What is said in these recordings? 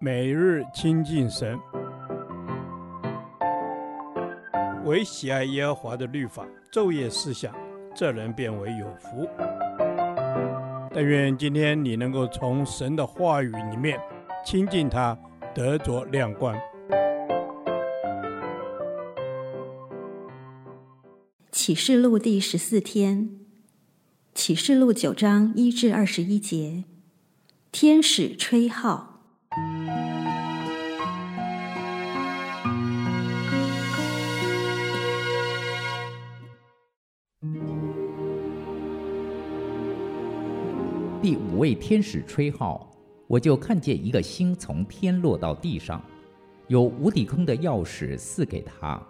每日亲近神，唯喜爱耶和华的律法，昼夜思想，这人便为有福。但愿今天你能够从神的话语里面亲近他，得着亮光。启示录第十四天，启示录九章一至二十一节，天使吹号。第五位天使吹号，我就看见一个星从天落到地上，有无底坑的钥匙赐给他，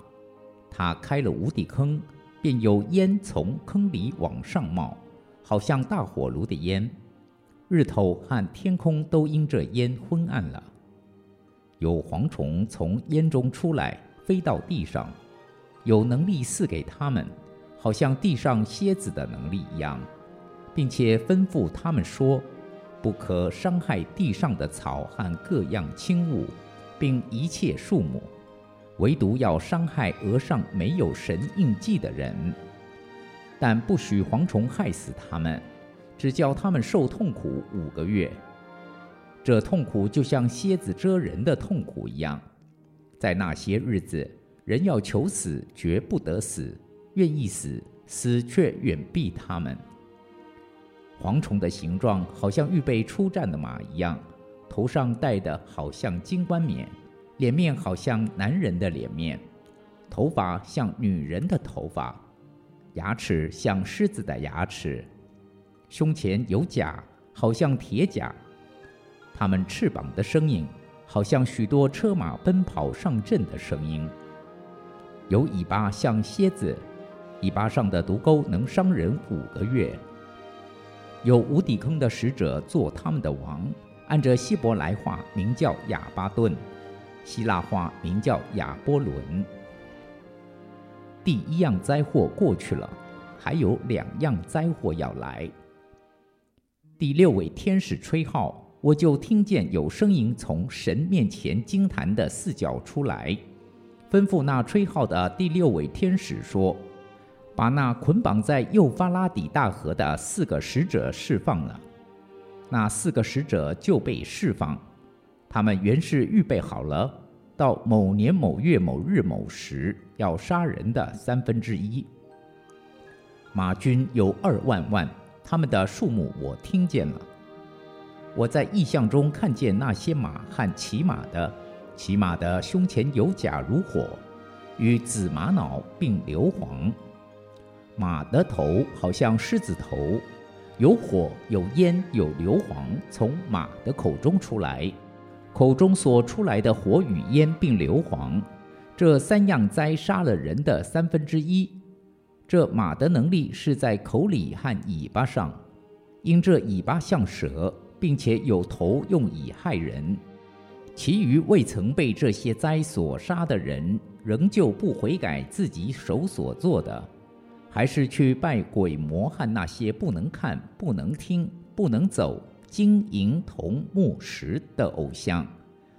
他开了无底坑，便有烟从坑里往上冒，好像大火炉的烟。日头和天空都因这烟昏暗了。有蝗虫从烟中出来，飞到地上，有能力赐给他们，好像地上蝎子的能力一样，并且吩咐他们说：不可伤害地上的草和各样轻物，并一切树木，唯独要伤害额上没有神印记的人，但不许蝗虫害死他们。只叫他们受痛苦五个月，这痛苦就像蝎子蛰人的痛苦一样。在那些日子，人要求死，绝不得死；愿意死，死却远避他们。蝗虫的形状好像预备出战的马一样，头上戴的好像金冠冕，脸面好像男人的脸面，头发像女人的头发，牙齿像狮子的牙齿。胸前有甲，好像铁甲；它们翅膀的声音，好像许多车马奔跑上阵的声音。有尾巴像蝎子，尾巴上的毒钩能伤人五个月。有无底坑的使者做他们的王，按着希伯来话名叫亚巴顿，希腊话名叫亚波伦。第一样灾祸过去了，还有两样灾祸要来。第六位天使吹号，我就听见有声音从神面前惊坛的四角出来，吩咐那吹号的第六位天使说：“把那捆绑在幼发拉底大河的四个使者释放了。”那四个使者就被释放，他们原是预备好了，到某年某月某日某时要杀人的三分之一。马军有二万万。他们的数目我听见了。我在异象中看见那些马和骑马的，骑马的胸前有甲如火，与紫玛瑙并硫磺。马的头好像狮子头，有火有烟有硫磺从马的口中出来，口中所出来的火与烟并硫磺，这三样灾杀了人的三分之一。这马的能力是在口里和尾巴上，因这尾巴像蛇，并且有头用以害人。其余未曾被这些灾所杀的人，仍旧不悔改自己手所做的，还是去拜鬼魔和那些不能看、不能听、不能走、金银铜木石的偶像，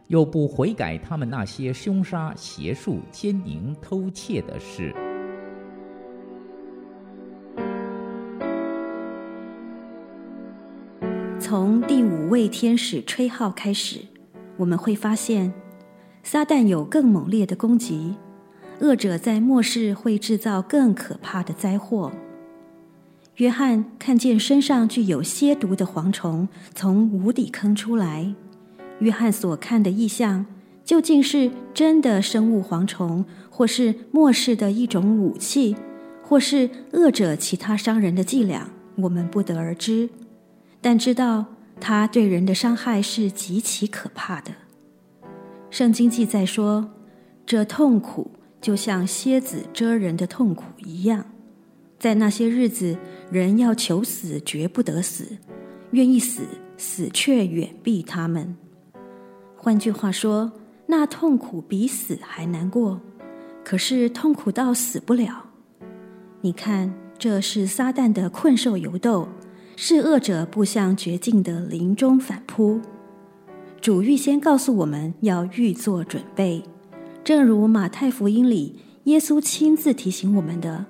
又不悔改他们那些凶杀、邪术、奸淫、偷窃的事。从第五位天使吹号开始，我们会发现，撒旦有更猛烈的攻击，恶者在末世会制造更可怕的灾祸。约翰看见身上具有蝎毒的蝗虫从无底坑出来。约翰所看的异象，究竟是真的生物蝗虫，或是末世的一种武器，或是恶者其他伤人的伎俩，我们不得而知。但知道他对人的伤害是极其可怕的。圣经记载说，这痛苦就像蝎子蛰人的痛苦一样。在那些日子，人要求死，绝不得死；愿意死，死却远避他们。换句话说，那痛苦比死还难过。可是痛苦到死不了。你看，这是撒旦的困兽犹斗。是恶者步向绝境的临终反扑。主预先告诉我们要预做准备，正如马太福音里耶稣亲自提醒我们的。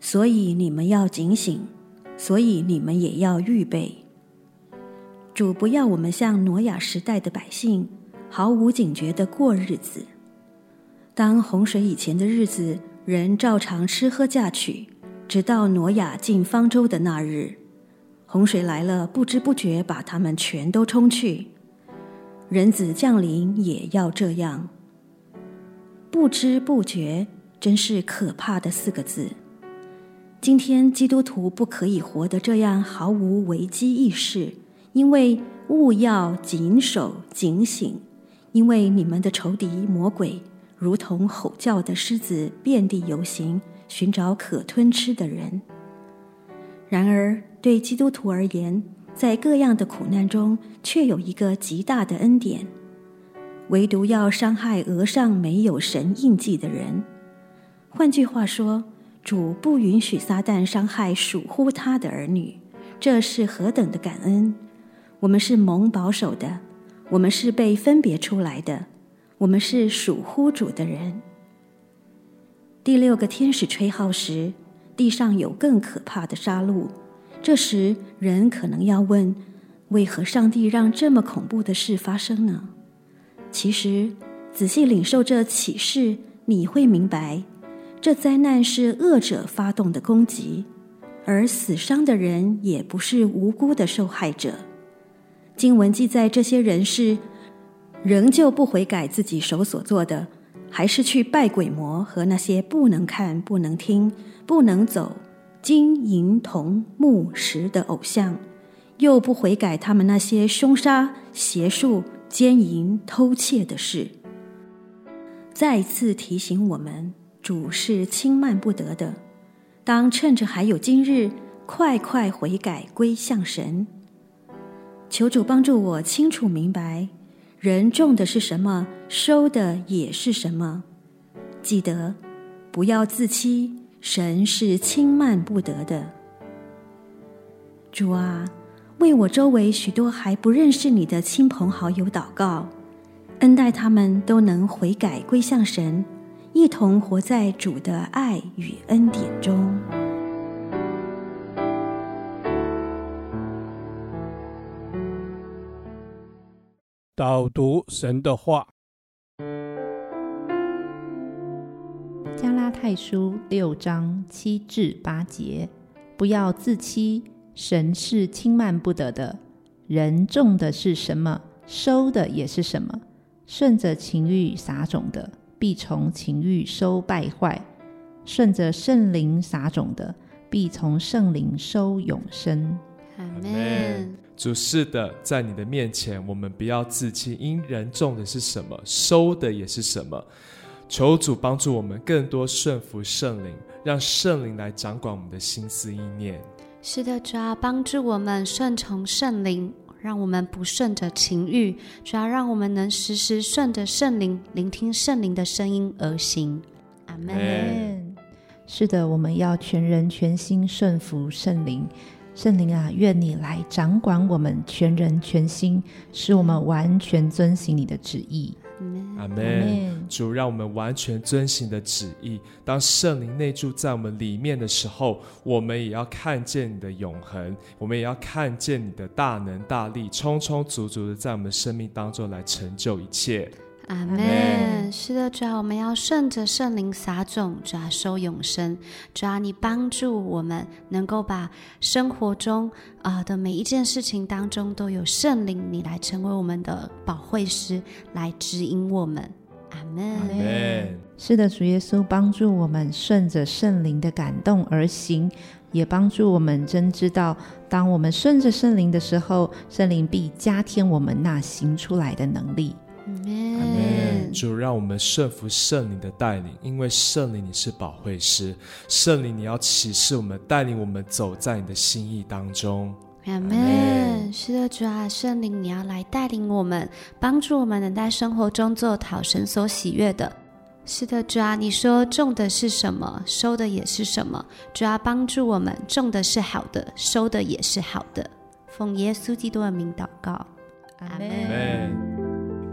所以你们要警醒，所以你们也要预备。主不要我们像挪亚时代的百姓，毫无警觉地过日子。当洪水以前的日子，人照常吃喝嫁娶，直到挪亚进方舟的那日，洪水来了，不知不觉把他们全都冲去。人子降临也要这样，不知不觉，真是可怕的四个字。今天基督徒不可以活得这样毫无危机意识，因为务要谨守警醒，因为你们的仇敌魔鬼如同吼叫的狮子，遍地游行，寻找可吞吃的人。然而，对基督徒而言，在各样的苦难中，却有一个极大的恩典，唯独要伤害额上没有神印记的人。换句话说，主不允许撒旦伤害属乎他的儿女，这是何等的感恩！我们是蒙保守的，我们是被分别出来的，我们是属乎主的人。第六个天使吹号时，地上有更可怕的杀戮。这时，人可能要问：为何上帝让这么恐怖的事发生呢？其实，仔细领受这启示，你会明白。这灾难是恶者发动的攻击，而死伤的人也不是无辜的受害者。经文记载，这些人是仍旧不悔改自己手所做的，还是去拜鬼魔和那些不能看、不能听、不能走金银铜木石的偶像，又不悔改他们那些凶杀、邪术、奸淫、偷窃的事。再次提醒我们。主是轻慢不得的，当趁着还有今日，快快悔改归向神。求主帮助我清楚明白，人种的是什么，收的也是什么。记得不要自欺，神是轻慢不得的。主啊，为我周围许多还不认识你的亲朋好友祷告，恩待他们都能悔改归向神。一同活在主的爱与恩典中。导读神的话，加拉太书六章七至八节：不要自欺，神是轻慢不得的。人种的是什么，收的也是什么。顺着情欲撒种的。必从情欲收败坏，顺着圣灵撒种的，必从圣灵收永生。阿门。主是的，在你的面前，我们不要自欺，因人种的是什么，收的也是什么。求主帮助我们更多顺服圣灵，让圣灵来掌管我们的心思意念。是的，主要帮助我们顺从圣灵。让我们不顺着情欲，主要让我们能时时顺着圣灵，聆听圣灵的声音而行。阿门。是的，我们要全人全心顺服圣灵。圣灵啊，愿你来掌管我们全人全心，使我们完全遵行你的旨意。阿门。主，让我们完全遵行的旨意。当圣灵内住在我们里面的时候，我们也要看见你的永恒，我们也要看见你的大能大力，充充足足的在我们生命当中来成就一切。阿门。是的，主啊，我们要顺着圣灵撒种，主啊，收永生。主啊，你帮助我们能够把生活中啊、呃、的每一件事情当中都有圣灵，你来成为我们的保惠师，来指引我们。阿门。阿门。是的，主耶稣帮助我们顺着圣灵的感动而行，也帮助我们真知道，当我们顺着圣灵的时候，圣灵必加添我们那行出来的能力。阿门。主，让我们顺服圣灵的带领，因为圣灵你是保惠师，圣灵你要启示我们，带领我们走在你的心意当中。阿门。是的，主啊，圣灵你要来带领我们，帮助我们能在生活中做讨神所喜悦的。是的，主啊，你说种的是什么，收的也是什么。主啊，帮助我们种的是好的，收的也是好的。奉耶稣基督的名祷告。阿门。